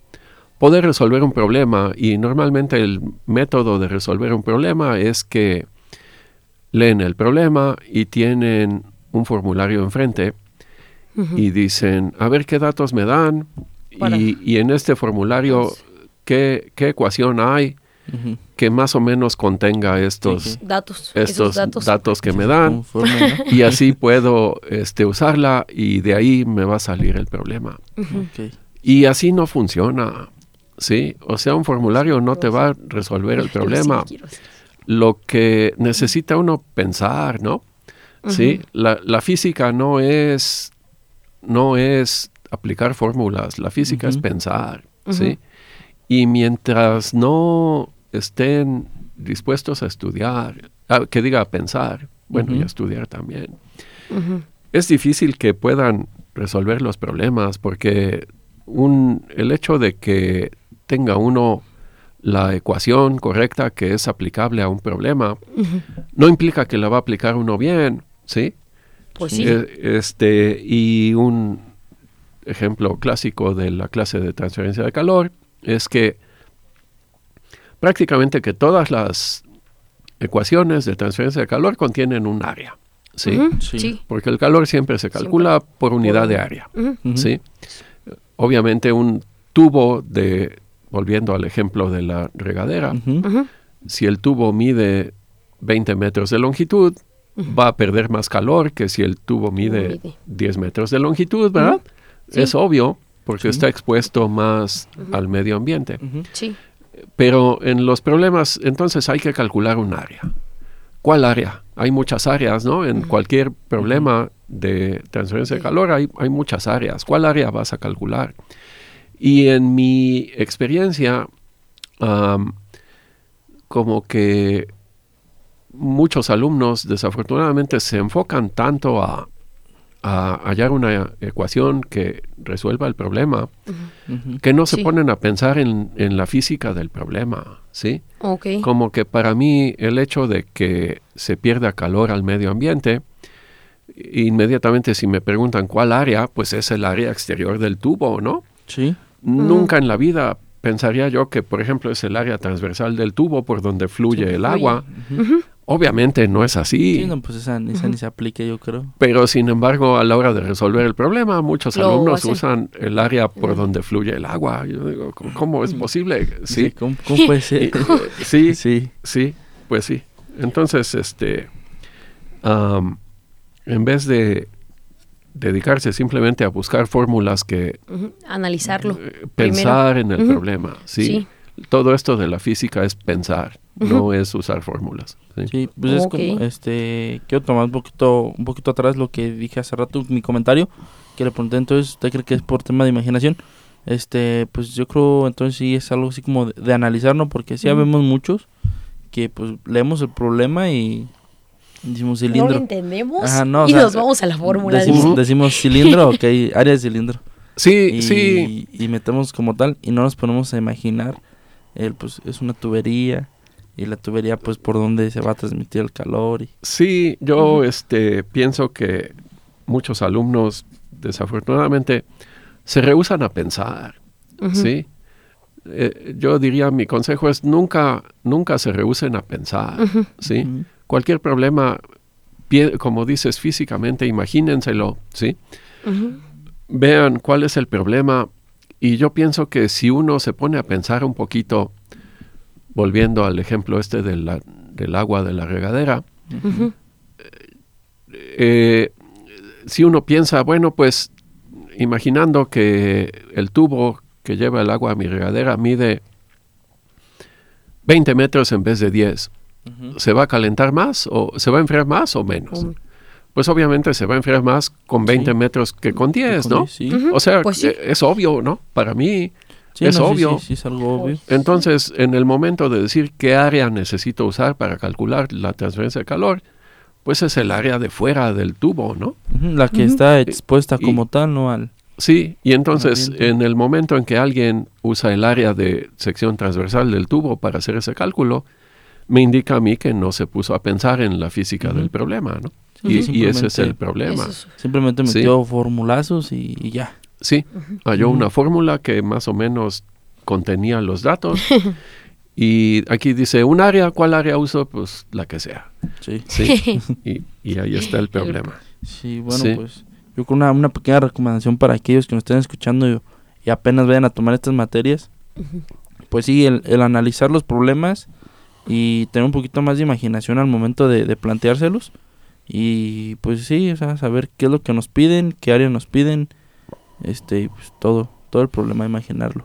E: poder resolver un problema y normalmente el método de resolver un problema es que leen el problema y tienen un formulario enfrente y dicen, a ver qué datos me dan y, en este formulario qué, ecuación hay que más o menos contenga estos
C: datos,
E: estos datos. que me dan y así puedo este, usarla y de ahí me va a salir el problema. Y así no funciona, ¿sí? O sea, un formulario no te va a resolver el problema. Lo que necesita uno pensar, ¿no? ¿Sí? La, la, física no es no es aplicar fórmulas, la física es pensar, ¿sí? Y mientras no estén dispuestos a estudiar, que diga pensar, bueno, y a estudiar también, es difícil que puedan resolver los problemas porque un, el hecho de que tenga uno la ecuación correcta que es aplicable a un problema, no implica que la va a aplicar uno bien, ¿sí?
C: Pues sí.
E: Eh, este, y un ejemplo clásico de la clase de transferencia de calor es que prácticamente que todas las ecuaciones de transferencia de calor contienen un área. ¿sí?
B: Sí.
C: Sí.
E: Porque el calor siempre se calcula por unidad de área. ¿sí? Obviamente un tubo de, volviendo al ejemplo de la regadera, si el tubo mide 20 metros de longitud, va a perder más calor que si el tubo mide
C: mide.
E: 10 metros de longitud, ¿verdad?
C: Sí.
E: Es obvio, porque
B: Sí.
E: está expuesto más al medio ambiente.
C: Sí.
E: Pero en los problemas, entonces hay que calcular un área. ¿Cuál área? Hay muchas áreas, ¿no? En cualquier problema de transferencia de calor hay, hay muchas áreas. ¿Cuál área vas a calcular? Y en mi experiencia, como que muchos alumnos desafortunadamente se enfocan tanto a, a hallar una ecuación que resuelva el problema, que no se
C: Sí.
E: ponen a pensar en, en la física del problema, ¿sí? Como que para mí el hecho de que se pierda calor al medio ambiente, inmediatamente si me preguntan cuál área, pues es el área exterior del tubo, ¿no?
B: Sí.
E: Nunca en la vida pensaría yo que, por ejemplo, es el área transversal del tubo por donde fluye el
C: fluye.
E: agua. Obviamente no es así.
B: Sí, no, pues esa, esa ni se aplica, yo creo.
E: Pero sin embargo, a la hora de resolver el problema, muchos
C: Lo
E: alumnos
C: hacen.
E: usan el área por donde fluye el agua. Yo digo, ¿cómo, cómo es posible? Sí,
B: ¿Cómo, cómo puede ser?
E: eh, sí, [laughs]
B: sí.
E: sí, pues sí. Entonces, este, am, en vez de dedicarse simplemente a buscar fórmulas que.
C: Analizarlo.
E: eh, pensar en el problema, ¿sí?
C: Sí.
E: Todo esto de la física es pensar, no es usar fórmulas. ¿sí?
B: Sí, pues es como, este, quiero tomar un poquito, un poquito atrás lo que dije hace rato, mi comentario, que le pregunté entonces, ¿usted cree que es por tema de imaginación? Este, pues yo creo entonces sí es algo así como de, de analizar, ¿no? Porque sí
C: Ujú.
B: vemos muchos que pues leemos el problema y decimos
C: No lo
B: cilindro.
C: entendemos
B: Ajá, no, o
C: y
B: sea,
C: nos vamos a la fórmula.
B: decimos,
C: dice.
B: decimos cilindro, ok, [laughs] área de cilindro.
E: Sí,
B: Y,
E: sí,
B: y metemos como tal y no nos ponemos a imaginar, el, pues es una tubería y la tubería pues por donde se va a transmitir el calor y
E: Sí, yo este, pienso que muchos alumnos, desafortunadamente, se rehusan a pensar. ¿sí? Eh, yo diría, mi consejo es nunca, nunca se rehúsen a pensar, ¿sí? Cualquier problema, como dices, físicamente, imagínenselo, ¿sí? Vean cuál es el problema y yo pienso que si uno se pone a pensar un poquito, volviendo al ejemplo este de la- del agua de la regadera,
C: Ujú.
E: eh, si uno piensa, bueno, pues imaginando que el tubo que lleva el agua a mi regadera mide 20 metros en vez de 10,
B: Ujú.
E: ¿se va a calentar más o se va a enfriar más o menos? Pues obviamente se va a enfriar más con 20
B: Sí.
E: metros que con 10,
B: Con
E: ¿no?
B: Sí.
E: O sea,
C: Pues sí.
E: eh, es obvio, ¿no? Para mí.
B: Sí,
E: es
B: no,
E: obvio.
B: Sí, sí, es algo obvio.
E: Entonces, en el momento de decir qué área necesito usar para calcular la transferencia de calor, pues es el área de fuera del tubo, ¿no?
B: La que está expuesta
E: Y-
B: como tal, ¿no? Al,
E: Sí, y entonces en el momento en que alguien usa el área de sección transversal del tubo para hacer ese cálculo, me indica a mí que no se puso a pensar en la física del problema, ¿no?
B: Sí,
E: y, y ese es el
B: simplemente-
E: problema.
C: eso
B: simplemente
E: Sí.
B: metió formulazos y, y ya.
E: Sí, halló una fórmula que más o menos contenía los datos. [laughs] y aquí dice, ¿un área? ¿Cuál área uso? Pues la que sea.
B: Sí.
E: Sí, [laughs] y, y ahí está el problema.
B: Sí, bueno,
E: Sí.
B: pues yo con una, una pequeña recomendación para aquellos que nos estén escuchando y, y apenas vayan a tomar estas materias. Pues sí, el, el analizar los problemas y tener un poquito más de imaginación al momento de, de planteárselos. Y pues sí, o sea, saber qué es lo que nos piden, qué área nos piden, este, y pues todo, todo el problema, imaginarlo.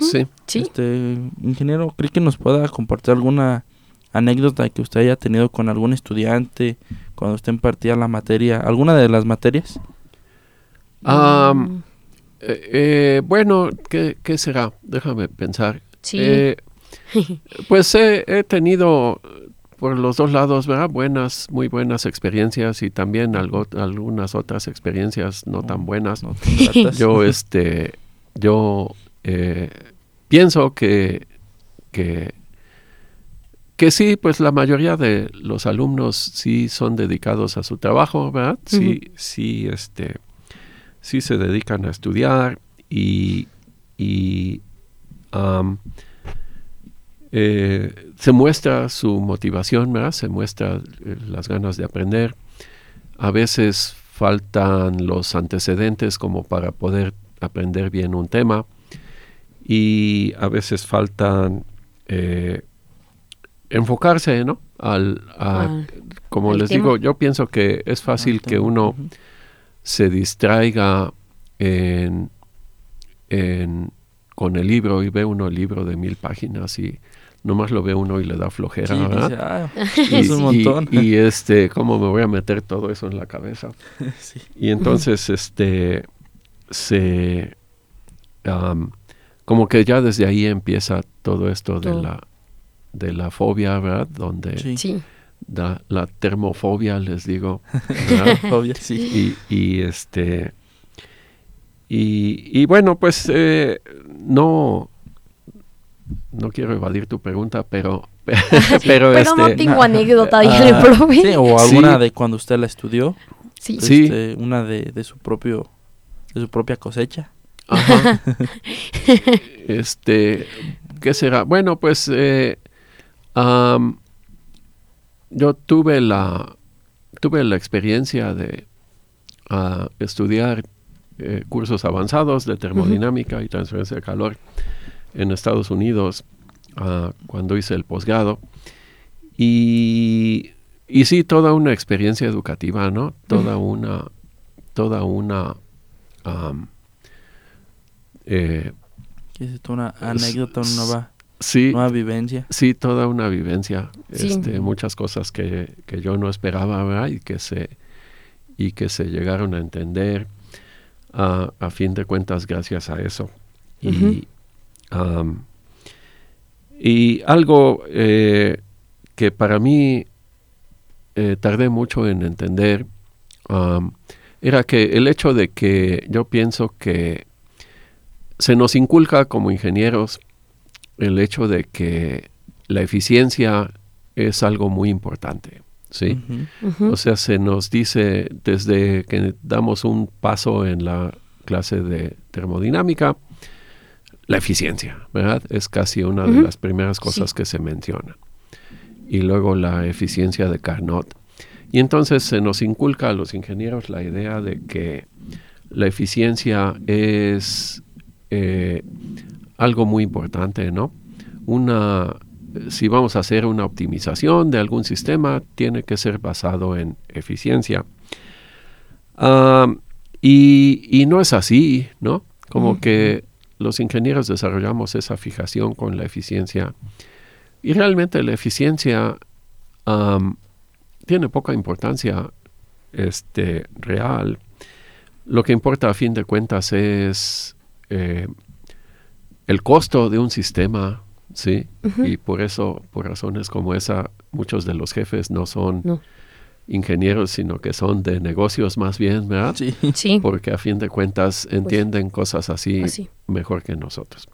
E: Sí.
C: Sí.
B: Este, ingeniero, ¿cree que nos pueda compartir alguna anécdota que usted haya tenido con algún estudiante cuando usted impartía la materia, alguna de las materias?
E: Am, eh, eh, bueno, ¿qué, qué será? Déjame pensar.
C: Sí.
E: Eh, [laughs] pues he, he tenido por los dos lados, ¿verdad? Buenas, muy buenas experiencias y también algo, algunas otras experiencias no tan buenas.
B: No.
E: Yo, este, yo eh, pienso que, que, que sí, pues la mayoría de los alumnos sí son dedicados a su trabajo, ¿verdad? Sí, sí, este, sí se dedican a estudiar y, y eh, se muestra su motivación, ¿verdad? Se muestra eh, las ganas de aprender. a veces faltan los antecedentes como para poder aprender bien un tema y a veces faltan eh, enfocarse, ¿no? Al, como les digo, yo pienso que es fácil que uno se distraiga en, con el libro y ve uno el libro de mil páginas y nomás lo ve uno y le da flojera, ¿verdad?
B: Ah, [laughs] es un montón.
E: Y, este, ¿cómo me voy a meter todo eso en la cabeza? [laughs] Y entonces, este, se, como que ya desde ahí empieza todo esto de la de la fobia, ¿verdad? Donde
C: sí.
E: Da, la termofobia, les digo. [laughs]
B: Fobia, sí.
E: Y, y este y, y, bueno, pues eh, no no quiero evadir tu pregunta, pero [laughs] [laughs] pero,
C: pero no
E: este,
C: tengo anécdota de profe.
B: Sí, o alguna de cuando usted la estudió.
C: Sí.
B: Este, una de, de su propio de su propia cosecha.
E: Ajá. [laughs] este, ¿qué será? Bueno, pues eh, yo tuve la tuve la experiencia de uh, estudiar eh, cursos avanzados de termodinámica y transferencia de calor en Estados Unidos uh, cuando hice el posgrado y, y sí toda una experiencia educativa, ¿no? Toda una toda una
B: eh, ¿Qué es esto? Una anécdota, una nueva,
E: sí,
B: nueva vivencia.
E: Sí, toda una vivencia. Este, muchas cosas que, que, yo no esperaba ¿verdad? y que se y que se llegaron a entender a, a fin de cuentas gracias a eso. Y, y algo eh, que para mí eh, tardé mucho en entender era que el hecho de que yo pienso que se nos inculca como ingenieros el hecho de que la eficiencia es algo muy importante. ¿sí? O sea, se nos dice desde que damos un paso en la clase de termodinámica, la eficiencia, ¿verdad? Es casi una de las primeras cosas que se menciona. Y luego la eficiencia de Carnot. Y entonces se nos inculca a los ingenieros la idea de que la eficiencia es eh, algo muy importante, ¿no? Una, si vamos a hacer una optimización de algún sistema, tiene que ser basado en eficiencia. Ah, y, no es así, ¿no? Como que los ingenieros desarrollamos esa fijación con la eficiencia. Y realmente la eficiencia tiene poca importancia este, real. Lo que importa a fin de cuentas es eh, el costo de un sistema, ¿sí? Y por eso, por razones como esa, muchos de los jefes no son ingenieros, sino que son de negocios más bien, ¿verdad?
C: Sí.
E: Porque a fin de cuentas pues entienden cosas así, mejor que nosotros.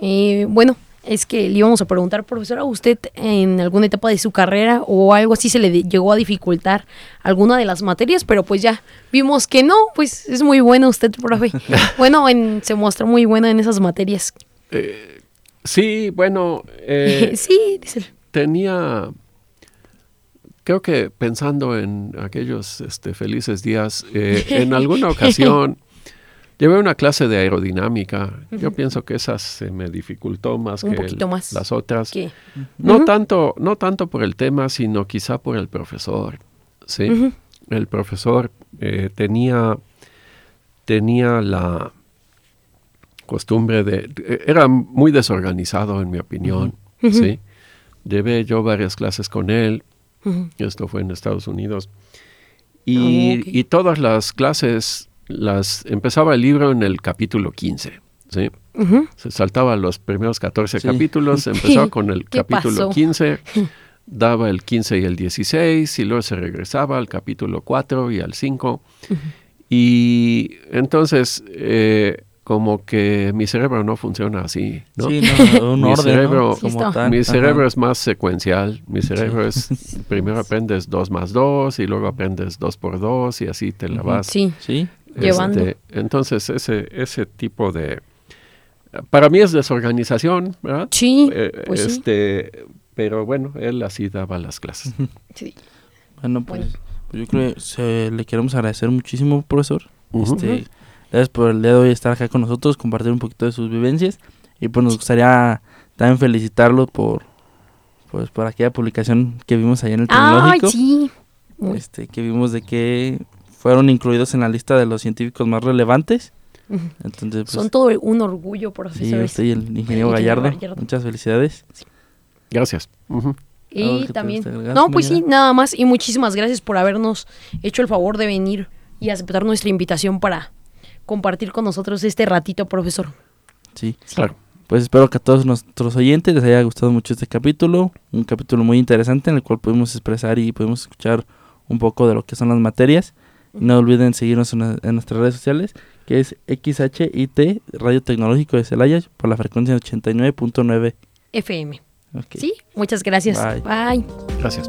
C: Eh, bueno, es que le íbamos a preguntar, profesora, ¿usted en alguna etapa de su carrera o algo así se le llegó a dificultar alguna de las materias? Pero pues ya vimos que no, pues es muy bueno usted, profe. [laughs] bueno, se mostró muy bueno en esas materias.
E: Eh, sí, bueno. Eh, [laughs]
C: sí,
E: Tenía, creo que pensando en aquellos este, felices días, eh, [laughs] en alguna ocasión Llevé una clase de aerodinámica. Yo pienso que esa se me dificultó más que las otras. No tanto, no tanto por el tema, sino quizá por el profesor. Sí. El profesor eh, tenía, tenía la costumbre de, era muy desorganizado en mi opinión. Sí. Llevé yo varias clases con él. Esto fue en Estados Unidos. Y, ah, y todas las clases las empezaba el libro en el capítulo 15, ¿sí? Se saltaba los primeros 14 capítulos, [laughs] empezaba con el capítulo 15, [laughs] daba el 15 y el 16 y luego se regresaba al capítulo 4 y al 5. Y entonces eh, como que mi cerebro no funciona así, ¿no?
B: Sí, no, [laughs] un
E: mi
B: orden,
E: cerebro,
B: Como tal.
E: Mi cerebro es más secuencial. Mi cerebro es, [laughs] primero aprendes 2 más 2 y luego aprendes 2 por 2 y así te la vas.
C: Sí,
B: sí.
C: Llevando.
E: Este, entonces, ese, ese tipo de... Para mí es desorganización, ¿verdad?
C: Sí,
E: eh,
C: pues
E: este, Pero bueno, él así daba las clases.
C: Sí.
B: Bueno, pues Yo creo que le queremos agradecer muchísimo, profesor. este, gracias por el día de hoy estar acá con nosotros, compartir un poquito de sus vivencias. Y pues nos gustaría también felicitarlo por, pues, por aquella publicación que vimos allá en el tecnológico.
C: Ay, sí.
B: Este, que vimos de que fueron incluidos en la lista de los científicos más relevantes. Entonces, pues,
C: Son todo un orgullo, profesor.
B: Sí, y el ingeniero, Gallardo. Muchas felicidades.
E: Gracias.
C: Y también... No, pues sí, nada más. Y muchísimas gracias por habernos hecho el favor de venir y aceptar nuestra invitación para compartir con nosotros este ratito, profesor.
B: Sí, claro. Pues espero que a todos nuestros oyentes les haya gustado mucho este capítulo, un capítulo muy interesante en el cual pudimos expresar y pudimos escuchar un poco de lo que son las materias. no olviden seguirnos en, nuestras redes sociales, que es XHIT Radio Tecnológico de Celaya por la frecuencia 89.9
C: FM. Sí, muchas gracias. Bye.
E: Gracias.